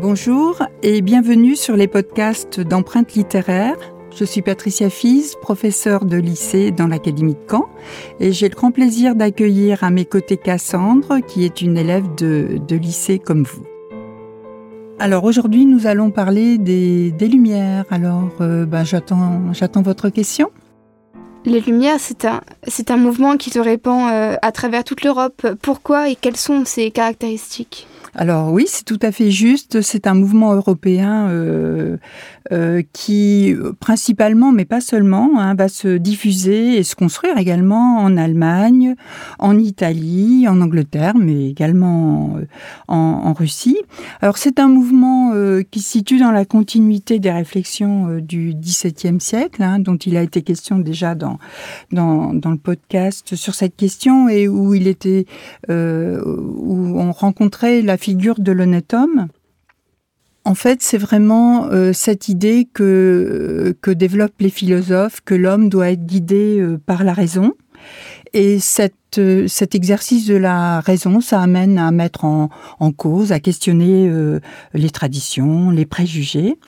Bonjour et bienvenue sur les podcasts d'empreintes littéraires. Je suis Patricia Fils, professeure de lycée dans l'Académie de Caen, et j'ai le grand plaisir d'accueillir à mes côtés Cassandre, qui est une élève de, lycée comme vous. Alors aujourd'hui, nous allons parler des, Lumières. Alors, euh, ben, j'attends, j'attends votre question. Les Lumières, c'est un, c'est un mouvement qui se répand euh, à travers toute l'Europe. Pourquoi et quelles sont ses caractéristiques? Alors oui, c'est tout à fait juste. C'est un mouvement européen euh, euh, qui, principalement, mais pas seulement, hein, va se diffuser et se construire également en Allemagne, en Italie, en Angleterre, mais également euh, en, Russie. Alors c'est un mouvement qui se situe dans la continuité des réflexions du XVIIe siècle, hein, dont il a été question déjà dans, dans, dans, le podcast sur cette question et où il était, où on rencontrait la figure de l'honnête homme. En fait, c'est vraiment euh, cette idée que, que développent les philosophes, que l'homme doit être guidé euh, par la raison. Et cette, euh, cet exercice de la raison, ça amène à mettre en, en cause, à questionner les traditions, les préjugés.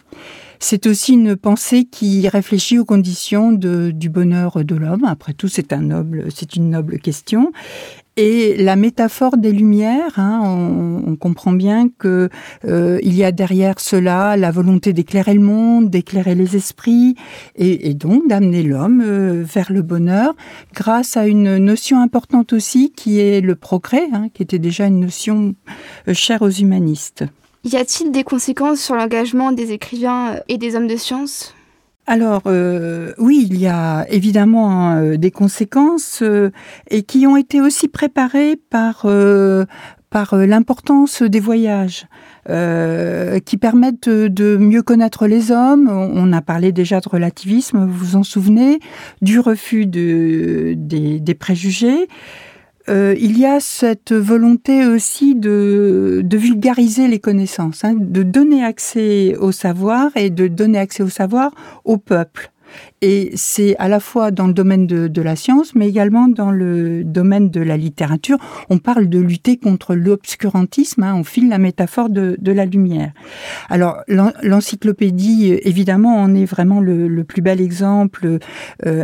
C'est aussi une pensée qui réfléchit aux conditions du bonheur de l'homme. Après tout, c'est un noble, c'est une noble question. Et la métaphore des lumières, hein, on, comprend bien que euh, il y a derrière cela la volonté d'éclairer le monde, d'éclairer les esprits, et, donc d'amener l'homme euh, vers le bonheur, grâce à une notion importante aussi qui est le progrès, hein, qui était déjà une notion euh, chère aux humanistes. Y a-t-il des conséquences sur l'engagement des écrivains et des hommes de science? Alors euh, oui, il y a évidemment euh, des conséquences euh, et qui ont été aussi préparées par par l'importance des voyages. qui permettent de, mieux connaître les hommes. On a parlé déjà de relativisme, vous vous en souvenez, du refus de, des préjugés. Euh, il y a cette volonté aussi de, vulgariser les connaissances, hein, de donner accès au savoir et de donner accès au savoir au peuple. Et c'est à la fois dans le domaine de, la science, mais également dans le domaine de la littérature. On parle de lutter contre l'obscurantisme, hein, on file la métaphore de, la lumière. Alors l'encyclopédie, évidemment, en est vraiment le, plus bel exemple. Euh,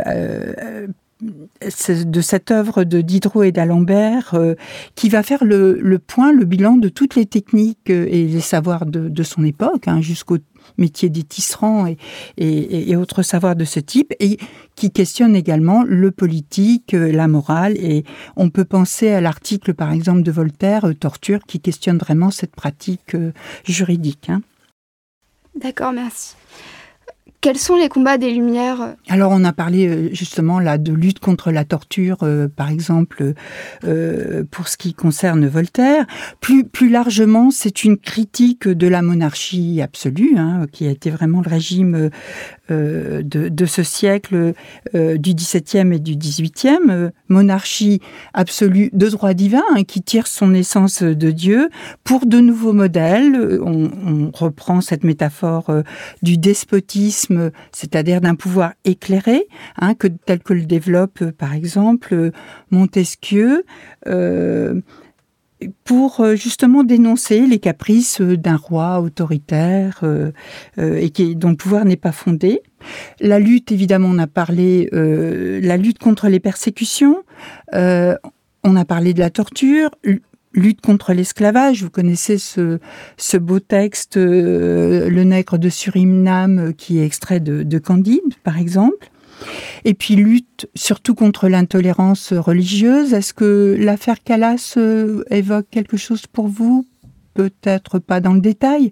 euh, de cette œuvre de Diderot et d'Alembert euh, qui va faire le, point, le bilan de toutes les techniques euh, et les savoirs de, son époque, hein, jusqu'au métier des tisserands et, autres savoirs de ce type, et qui questionne également le politique, euh, la morale, et on peut penser à l'article par exemple de Voltaire, Torture, qui questionne vraiment cette pratique juridique. Hein. D'accord, merci. Quels sont les combats des Lumières? Alors on a parlé euh, justement là de lutte contre la torture, euh, par exemple, euh, pour ce qui concerne Voltaire. Plus, plus largement, c'est une critique de la monarchie absolue, hein, qui a été vraiment le régime de, de, ce siècle du XVIIe et du XVIIIe, monarchie absolue de droit divin, hein, qui tire son essence de Dieu, pour de nouveaux modèles. On, reprend cette métaphore du despotisme c'est-à-dire d'un pouvoir éclairé, hein, que, tel que le développe euh, par exemple euh, Montesquieu. Euh, pour justement dénoncer les caprices d'un roi autoritaire et qui, dont le pouvoir n'est pas fondé. La lutte, évidemment, on a parlé, la lutte contre les persécutions, on a parlé de la torture, lutte contre l'esclavage. Vous connaissez ce, ce beau texte, euh, Le nègre de Suriname, euh, qui est extrait de, de Candide, par exemple. Et puis lutte surtout contre l'intolérance religieuse. Est-ce que l'affaire Calas euh, évoque quelque chose pour vous? Peut-être pas dans le détail.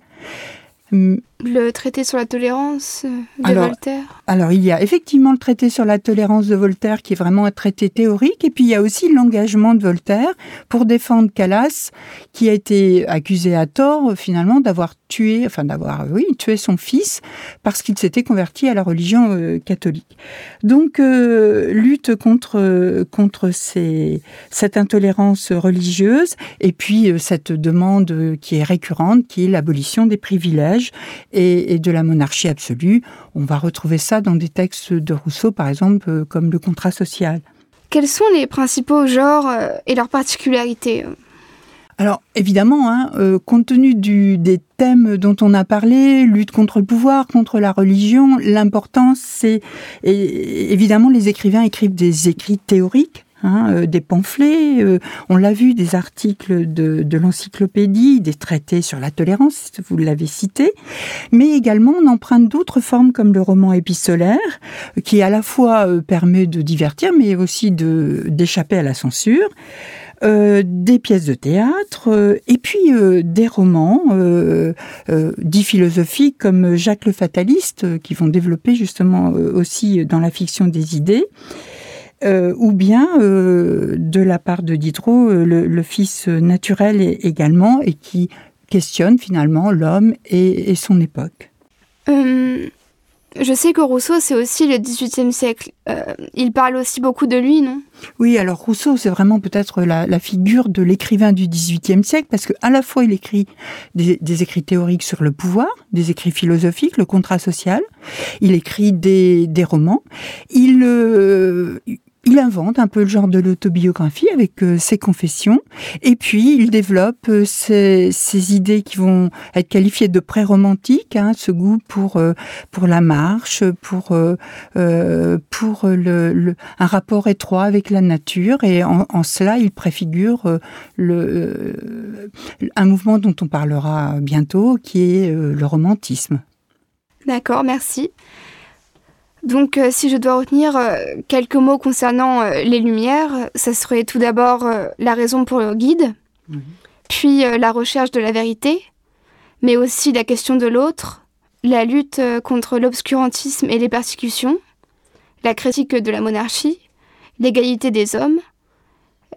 Le traité sur la tolérance de Voltaire Alors, il y a effectivement le traité sur la tolérance de Voltaire qui est vraiment un traité théorique, et puis il y a aussi l'engagement de Voltaire pour défendre Calas, qui a été accusé à tort finalement d'avoir tué, enfin d'avoir, oui, tué son fils parce qu'il s'était converti à la religion euh, catholique. Donc, euh, lutte contre, contre ces, cette intolérance religieuse, et puis euh, cette demande qui est récurrente, qui est l'abolition des privilèges et, de la monarchie absolue. On va retrouver ça dans des textes de Rousseau, par exemple, euh, comme le contrat social. Quels sont les principaux genres euh, et leurs particularités Alors évidemment, hein, euh, compte tenu du, des thèmes dont on a parlé, lutte contre le pouvoir, contre la religion, l'importance c'est évidemment les écrivains écrivent des écrits théoriques. Hein, euh, des pamphlets, euh, on l'a vu, des articles de, l'encyclopédie, des traités sur la tolérance, vous l'avez cité, mais également on emprunte d'autres formes comme le roman épistolaire, qui à la fois permet de divertir, mais aussi d'échapper à la censure. Euh, des pièces de théâtre, euh, et puis euh, des romans dits philosophiques comme Jacques le Fataliste, qui vont développer justement aussi dans la fiction des idées. Ou bien de la part de Diderot, le, fils naturel également, et qui questionne finalement l'homme et, et, son époque. Je sais que Rousseau, c'est aussi le XVIIIe siècle. Euh, il parle aussi beaucoup de lui, non? Oui, alors Rousseau, c'est vraiment peut-être la, figure de l'écrivain du XVIIIe siècle, parce qu'à la fois il écrit des, écrits théoriques sur le pouvoir, des écrits philosophiques, le contrat social, il écrit des, romans, il, euh, il invente un peu le genre de l'autobiographie avec euh, ses confessions, et puis il développe euh, ses, idées qui vont être qualifiées de pré-romantiques, hein, ce goût pour euh, pour la marche, pour pour le, un rapport étroit avec la nature, et en, cela il préfigure un mouvement dont on parlera bientôt, qui est le romantisme. D'accord, merci. Donc euh, si je dois retenir euh, quelques mots concernant euh, les lumières, ça serait tout d'abord la raison pour le guide, mhm. puis la recherche de la vérité, mais aussi la question de l'autre, la lutte contre l'obscurantisme et les persécutions, la critique de la monarchie, l'égalité des hommes,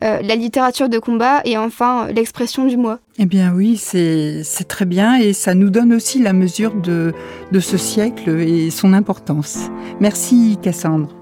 euh, la littérature de combat et enfin l'expression du moi. Eh bien oui, c'est très bien et ça nous donne aussi la mesure de, de ce siècle et son importance. Merci Cassandre.